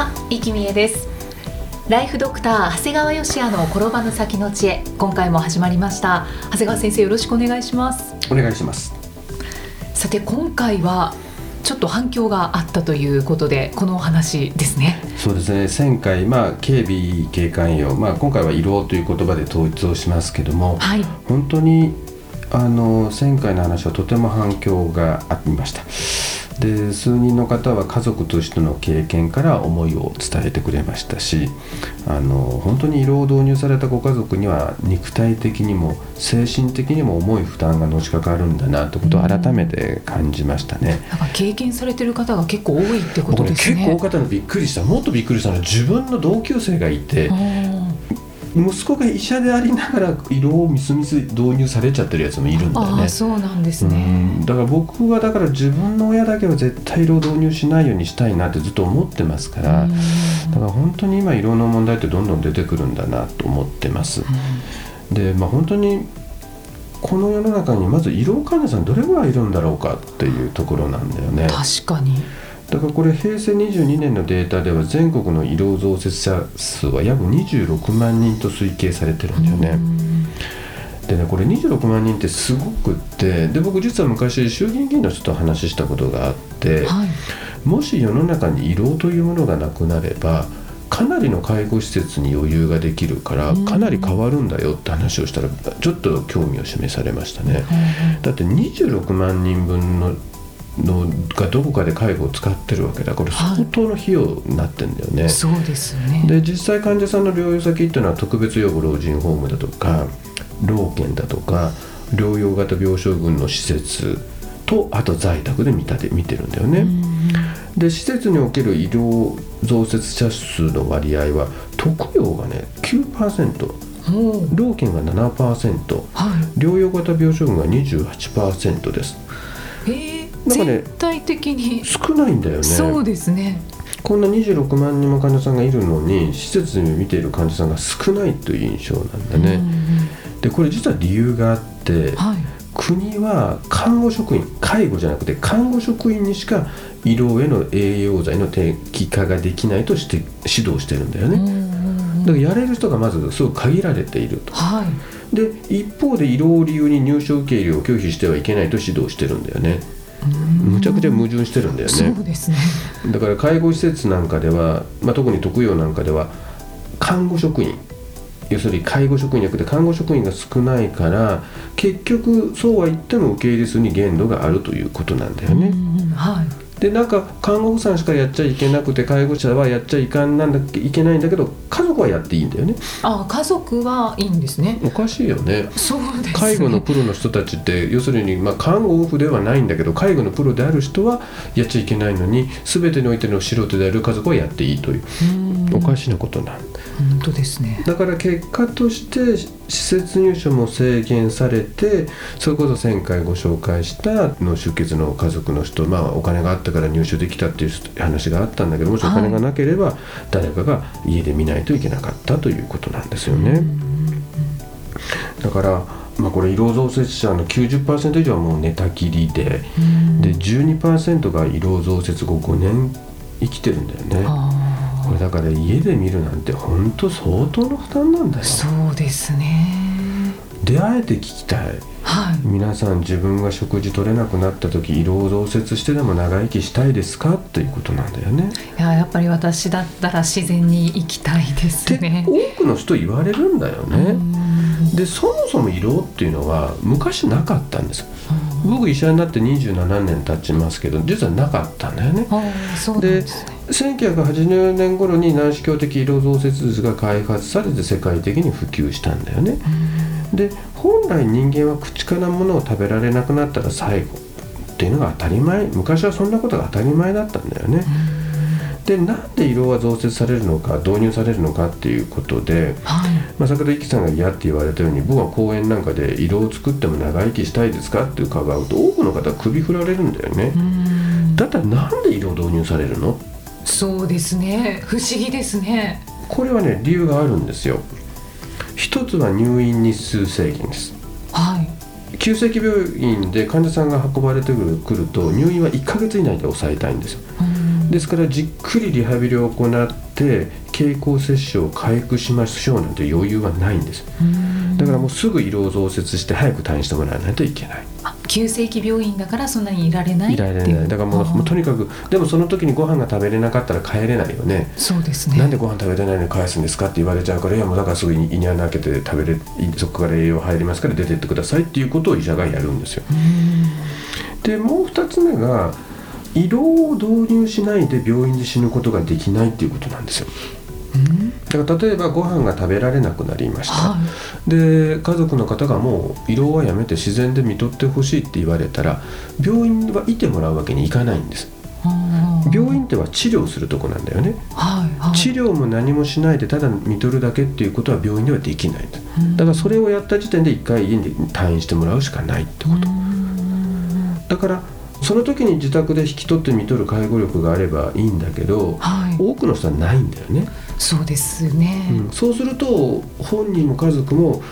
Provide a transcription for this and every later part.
は、生きみえです。ライフドクター長谷川芳也の転ばぬ先の知恵今回も始まりました。長谷川先生よろしくお願いします。お願いします。さて今回はちょっと反響があったということでこのお話ですね。そうですね。前回、まあ、警備警官用、まあ、今回は胃ろうという言葉で統一をしますけども、はい。本当にあの前回の話はとても反響がありましたで数人の方は家族としての経験から思いを伝えてくれましたしあの本当に胃ろうを導入されたご家族には肉体的にも精神的にも重い負担がのしかかるんだなということを改めて感じましたね。なんか経験されてる方が結構多いってことですね。結構多かったのびっくりした。もっとびっくりしたのは自分の同級生がいてうん息子が医者でありながら胃ろうをみすみす導入されちゃってるやつもいるんだよね。そうなんですうねん。だから僕はだから自分の親だけは絶対胃ろう導入しないようにしたいなってずっと思ってますから、うん。だから本当に今胃ろうの問題ってどんどん出てくるんだなと思ってます。でまあ本当にこの世の中にまず胃ろう患者さんどれぐらいいるんだろうかっていうところなんだよね。確かにだからこれ平成22年のデータでは全国の胃ろう増設者数は約26万人と推計されてるんだよね。でねこれ26万人ってすごくってで僕実は昔衆議院議員の人と話したことがあってはいもし世の中に胃ろうというものがなくなればかなりの介護施設に余裕ができるからうんかなり変わるんだよって話をしたらちょっと興味を示されましたね。だって26万人分ののがどこかで介護を使ってるわけだ。これはい相当の費用になってんだよね。そうですよね。で実際患者さんの療養先っていうのは特別養護老人ホームだとか老健だとか療養型病床群の施設とあと在宅で見たで見てるんだよね。で施設における医療増設者数の割合は特養がね9%おお老健が7%はい。療養型病床群が28%です。えー全体的に。少ないんだよね。そうですね。こんな26万人も患者さんがいるのに施設に見ている患者さんが少ないという印象なんだね、うんうんでこれ実は理由があってはい。国は看護職員介護じゃなくて看護職員にしか医療への栄養剤の適化ができないとして指導してるんだよね、うんうんうん。だからやれる人がまずすごく限られていると。はい。で一方で医療を理由に入所受け入れを拒否してはいけないと指導してるんだよね。うんむちゃくちゃ矛盾してるんだよね。そうですね。だから介護施設なんかでは、まあ、特に特養なんかでは看護職員。要するに介護職員じゃなくて看護職員が少ないから結局そうは言っても受け入れ数に限度があるということなんだよね。はいでなんか看護婦さんしかやっちゃいけなくて介護者はやっちゃいかんなんだっけいけないんだけど家族はやっていいんだよね。あ家族はいいんですねおかしいよね。そうですね介護のプロの人たちって要するに、まあ、看護婦ではないんだけど介護のプロである人はやっちゃいけないのに全てにおいての素人である家族はやっていいといううんおかしなことなんだ。本当ですねだから結果として施設入所も制限されてそれこそ前回ご紹介した脳出血の家族の人、まあ、お金があったから入所できたっていう話があったんだけどもしお金がなければ誰かが家で見ないといけなかったということなんですよね。だから、まあ、これ胃ろう増設者の90%以上はもう寝たきりでうんで12%が胃ろう増設後5年生きてるんだよね。あこれだから家で見るなんて本当相当の負担なんだよ。ーそうですね。であえて聞きたい。はい。皆さん自分が食事取れなくなった時胃ろう増設してでも長生きしたいですか？っていうことなんだよね。いややっぱり私だったら自然に生きたいですでね多くの人言われるんだようね。ん。でそもそも胃ろうっていうのは昔なかったんです。よ。僕医者になって27年経ちますけど実はなかったんだよね。あーそうでね1980年頃に内視鏡的胃ろう増設術が開発されて世界的に普及したんだよね。で本来人間は口からものを食べられなくなったら最後っていうのが当たり前昔はそんなことが当たり前だったんだよね。でなんで胃ろうは増設されるのか導入されるのかっていうことで、はいまあ、先ほどイキさんが嫌って言われたように僕は公園なんかで胃ろうを作っても長生きしたいですかって伺うと多くの方は首振られるんだよねう。んだったらなんで胃ろう導入されるの？そうですね。不思議ですね。これはね理由があるんですよ。一つは入院日数制限です。はい。急性期病院で患者さんが運ばれてくると入院は1ヶ月以内で抑えたいんですよ。うん。ですからじっくりリハビリを行って経口摂取を回復しましょうなんて余裕はないんです。うん。だからもうすぐ胃ろうを増設して早く退院してもらわないといけない。あ急性期病院だからそんなにいられないいられない。だからもうもうとにかくでもその時にご飯が食べれなかったら帰れないよね。そうですね。なんでご飯食べれないのに返すんですかって言われちゃうからいやもうだからすぐに胃に穴開けて食べれそこから栄養入りますから出てってくださいっていうことを医者がやるんですよ。うん。でもう2つ目が胃ろうを導入しないで病院で死ぬことができないっていうことなんですよ。うんだから例えばご飯が食べられなくなりました、はい。で家族の方がもう胃ろうはやめて自然で看取ってほしいって言われたら病院はいてもらうわけにいかないんです。病院っては治療するとこなんだよね。はいはい。治療も何もしないでただ看取るだけっていうことは病院ではできないだ。からそれをやった時点で1回家に退院してもらうしかないってこと。うん。だからその時に自宅で引き取って看取る介護力があればいいんだけどはい。多くの人はないんだよね、そうですね、うん。そうすると本人も家族も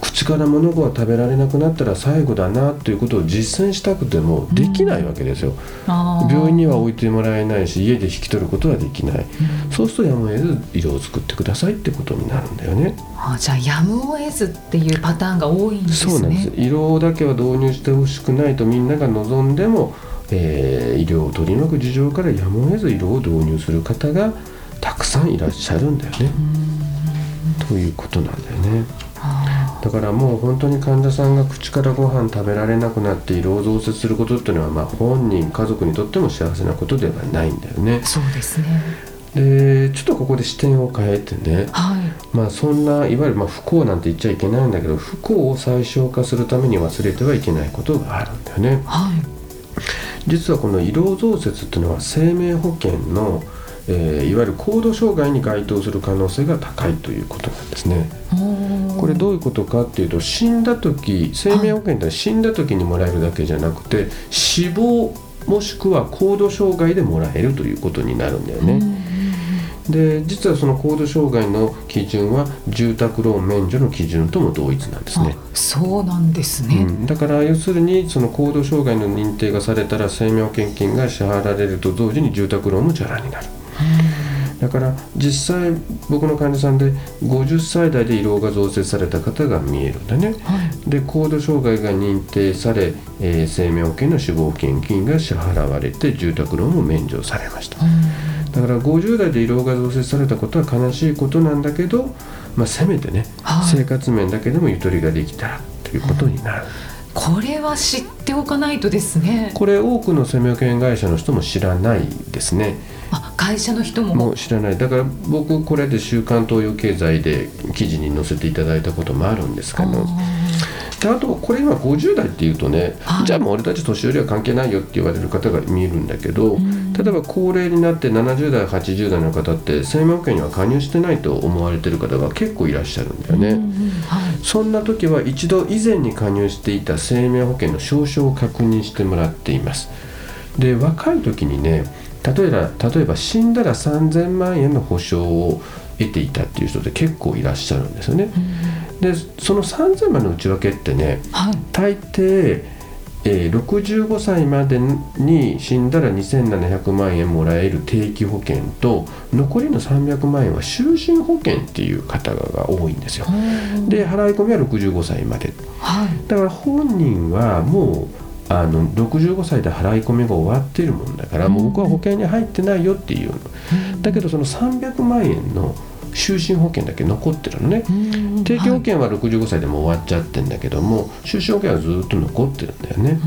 口から物が食べられなくなったら最後だなということを実践したくてもできないわけですよ、あー。病院には置いてもらえないし家で引き取ることはできない、うん。そうするとやむを得ず色を作ってくださいってことになるんだよね。あじゃあやむを得ずっていうパターンが多いんですね。そうなんです。色だけは導入してほしくないとみんなが望んでも、えー医療を取り巻く事情からやむを得ず色を導入する方がたくさんいらっしゃるんだよね。うんということなんだよね。あだからもう本当に患者さんが口からご飯食べられなくなって胃ろうを増設することっていうのはまあ本人家族にとっても幸せなことではないんだよね。ーそうですね。でちょっとここで視点を変えてね。はい。まあそんないわゆるまあ不幸なんて言っちゃいけないんだけど不幸を最小化するために忘れてはいけないことがあるんだよね。はい。実はこの胃ろう増設っていうのは生命保険の、えーいわゆる高度障害に該当する可能性が高いということなんですねこれどういうことかっていうと死んだ時生命保険って死んだ時にもらえるだけじゃなくて死亡もしくは高度障害でもらえるということになるんだよね。で実はその高度障害の基準は住宅ローン免除の基準とも同一なんですね。あそうなんですね、うん、だから要するにその高度障害の認定がされたら生命保険金が支払われると同時に住宅ローンもチャラになる。だから実際僕の患者さんで50歳代で胃ろうが増設された方が見えるんだね。はい。で高度障害が認定され、えー生命保険の死亡保険金が支払われて住宅ローンも免除されました。だから50代で胃ろうが増設されたことは悲しいことなんだけど、まあ、せめてね、はい。生活面だけでもゆとりができたらということになる、これは知っておかないとですね。これ多くの生命保険会社の人も知らないですね。あ会社の人も？もう知らない。だから僕これで「週刊東洋経済」で記事に載せていただいたこともあるんですけどあであとこれ今50代っていうとね、はい。じゃあもう俺たち年寄りは関係ないよって言われる方が見えるんだけど、ん。例えば高齢になって70代80代の方って生命保険には加入してないと思われてる方が結構いらっしゃるんだよね。うんはい。そんな時は一度以前に加入していた生命保険の証書を確認してもらっています。で若い時にね例えば例えば死んだら3000万円の保証を得ていたっていう人って結構いらっしゃるんですよね。でその3000万の内訳ってねはい。大抵、えー65歳までに死んだら2700万円もらえる定期保険と残りの300万円は就寝保険っていう方が多いんですよ。で払い込みは65歳まで。はい。だから本人はもうあの65歳で払い込みが終わっているもんだから、もう僕は保険に入ってないよっていうの。だけどその300万円の就寝保険だけ残ってるのね。うん。定期保険は65歳でもう終わっちゃってんだけども就寝保険はずっと残ってるんだよね。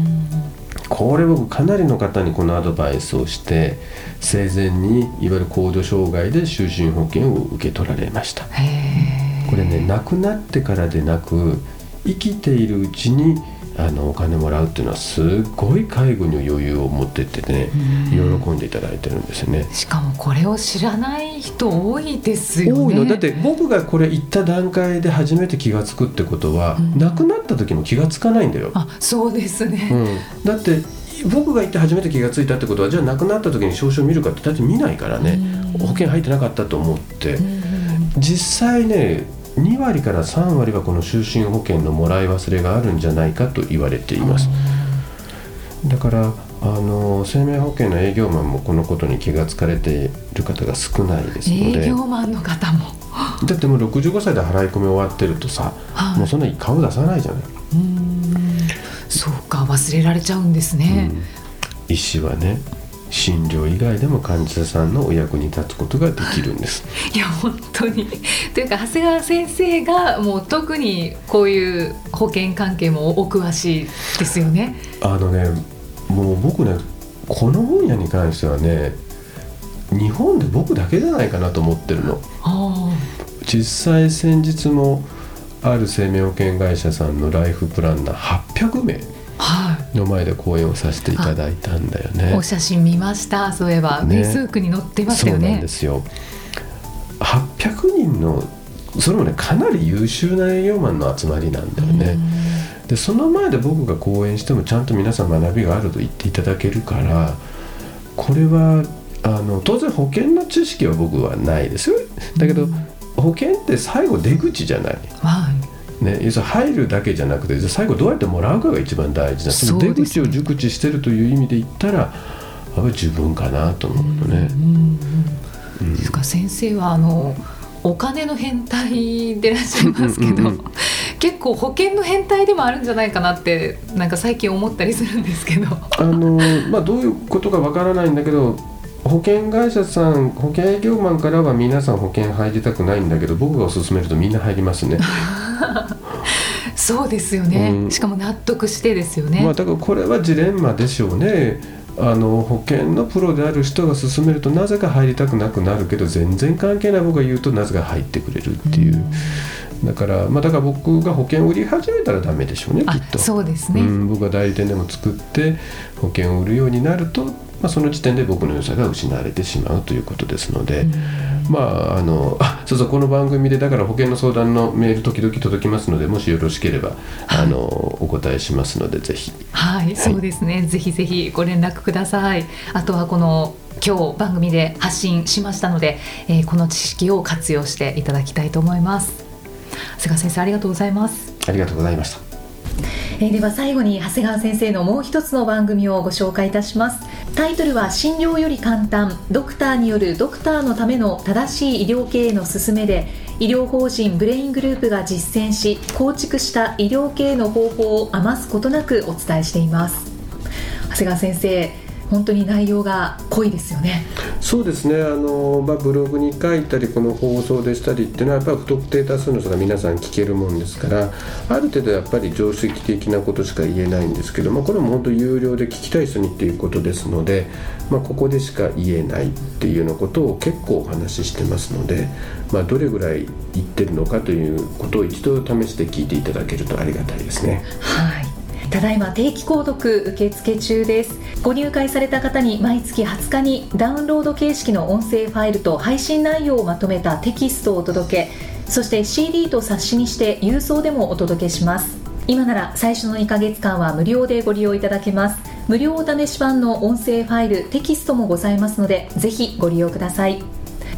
これ僕かなりの方にこのアドバイスをして生前にいわゆる高度障害で就寝保険を受け取られました。これね亡くなってからでなく生きているうちにあのお金もらうっていうのはすごい介護に余裕を持ってってね喜んでいただいてるんですよね。しかもこれを知らない人多いですよね。多いの。だって僕がこれ言った段階で初めて気が付くってことは、うん、亡くなった時も気が付かないんだよ。あそうですね、うん、だって僕が言って初めて気が付いたってことはじゃあ亡くなった時に証書見るかってだって見ないからね、保険入ってなかったと思って、実際ね2割から3割はこの就寝保険のもらい忘れがあるんじゃないかと言われています。だからあの生命保険の営業マンもこのことに気が付かれている方が少ないですので。営業マンの方も。だってもう65歳で払い込み終わってるとさ、はい、もうそんなに顔出さないじゃない。そうか忘れられちゃうんですね、うん、医師はね診療以外でも患者さんのお役に立つことができるんです。いや本当に。というか長谷川先生がもう特にこういう保険関係もお詳しいですよね。あのねもう僕ねこの分野に関してはね日本で僕だけじゃないかなと思ってるの。実際先日もある生命保険会社さんのライフプランナー800名の前で講演をさせていただいたんだよね。お写真見ましたそういえば、フェイスブックに載ってましたよね。そうなんですよ800人のそれもねかなり優秀な営業マンの集まりなんだよね。でその前で僕が講演してもちゃんと皆さん学びがあると言っていただけるからこれはあの当然保険の知識は僕はないですよだけど、保険って最後出口じゃない。はいね、要するに入るだけじゃなくて最後どうやってもらうかが一番大事なその出口を熟知してるという意味で言ったらやっぱり自分かなと思うとね。ですか先生はあのお金の変態でいらっしゃいますけど結構保険の変態でもあるんじゃないかなってなんか最近思ったりするんですけど。あの、まあ、どういうことかわからないんだけど保険会社さん保険営業マンからは皆さん保険入りたくないんだけど僕が勧めるとみんな入りますね。そうですよね、うん、しかも納得してですよね。まあ、だからこれはジレンマでしょうね。あの保険のプロである人が勧めるとなぜか入りたくなくなるけど全然関係ない僕が言うとなぜか入ってくれるっていう。うん。だから、まあ、だから僕が保険を売り始めたらダメでしょうねきっと。そうですね、うん、僕が代理店でも作って保険を売るようになるとまあ、その時点で僕の良さが失われてしまうということですので、まああのあそうそうこの番組でだから保険の相談のメール時々届きますのでもしよろしければ、あのお答えしますのでぜひ。はい、はい、そうですね。ぜひぜひご連絡ください。あとはこの今日番組で発信しましたので、えー、この知識を活用していただきたいと思います。菅先生ありがとうございます。ありがとうございましたえー、では最後に長谷川先生のもう一つの番組をご紹介いたします。タイトルは診療より簡単。ドクターによるドクターのための正しい医療経営の勧めで医療法人ブレイングループが実践し構築した医療経営の方法を余すことなくお伝えしています。長谷川先生本当に内容が濃いですよね。そうですねあの、まあ、ブログに書いたりこの放送でしたりっていうのはやっぱり不特定多数の人が皆さん聞けるもんですからある程度やっぱり常識的なことしか言えないんですけど、まあ、これも本当有料で聞きたい人にっていうことですので、まあ、ここでしか言えないっていうようなことを結構お話ししてますので、まあ、どれぐらい言ってるのかということを一度試して聞いていただけるとありがたいですね。はいただいま定期購読受付中です。ご入会された方に毎月20日にダウンロード形式の音声ファイルと配信内容をまとめたテキストをお届けそして CD と冊子にして郵送でもお届けします。今なら最初の2ヶ月間は無料でご利用いただけます。無料お試し版の音声ファイルテキストもございますのでぜひご利用ください。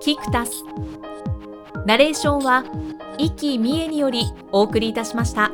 キクタスナレーションは生きみえによりお送りいたしました。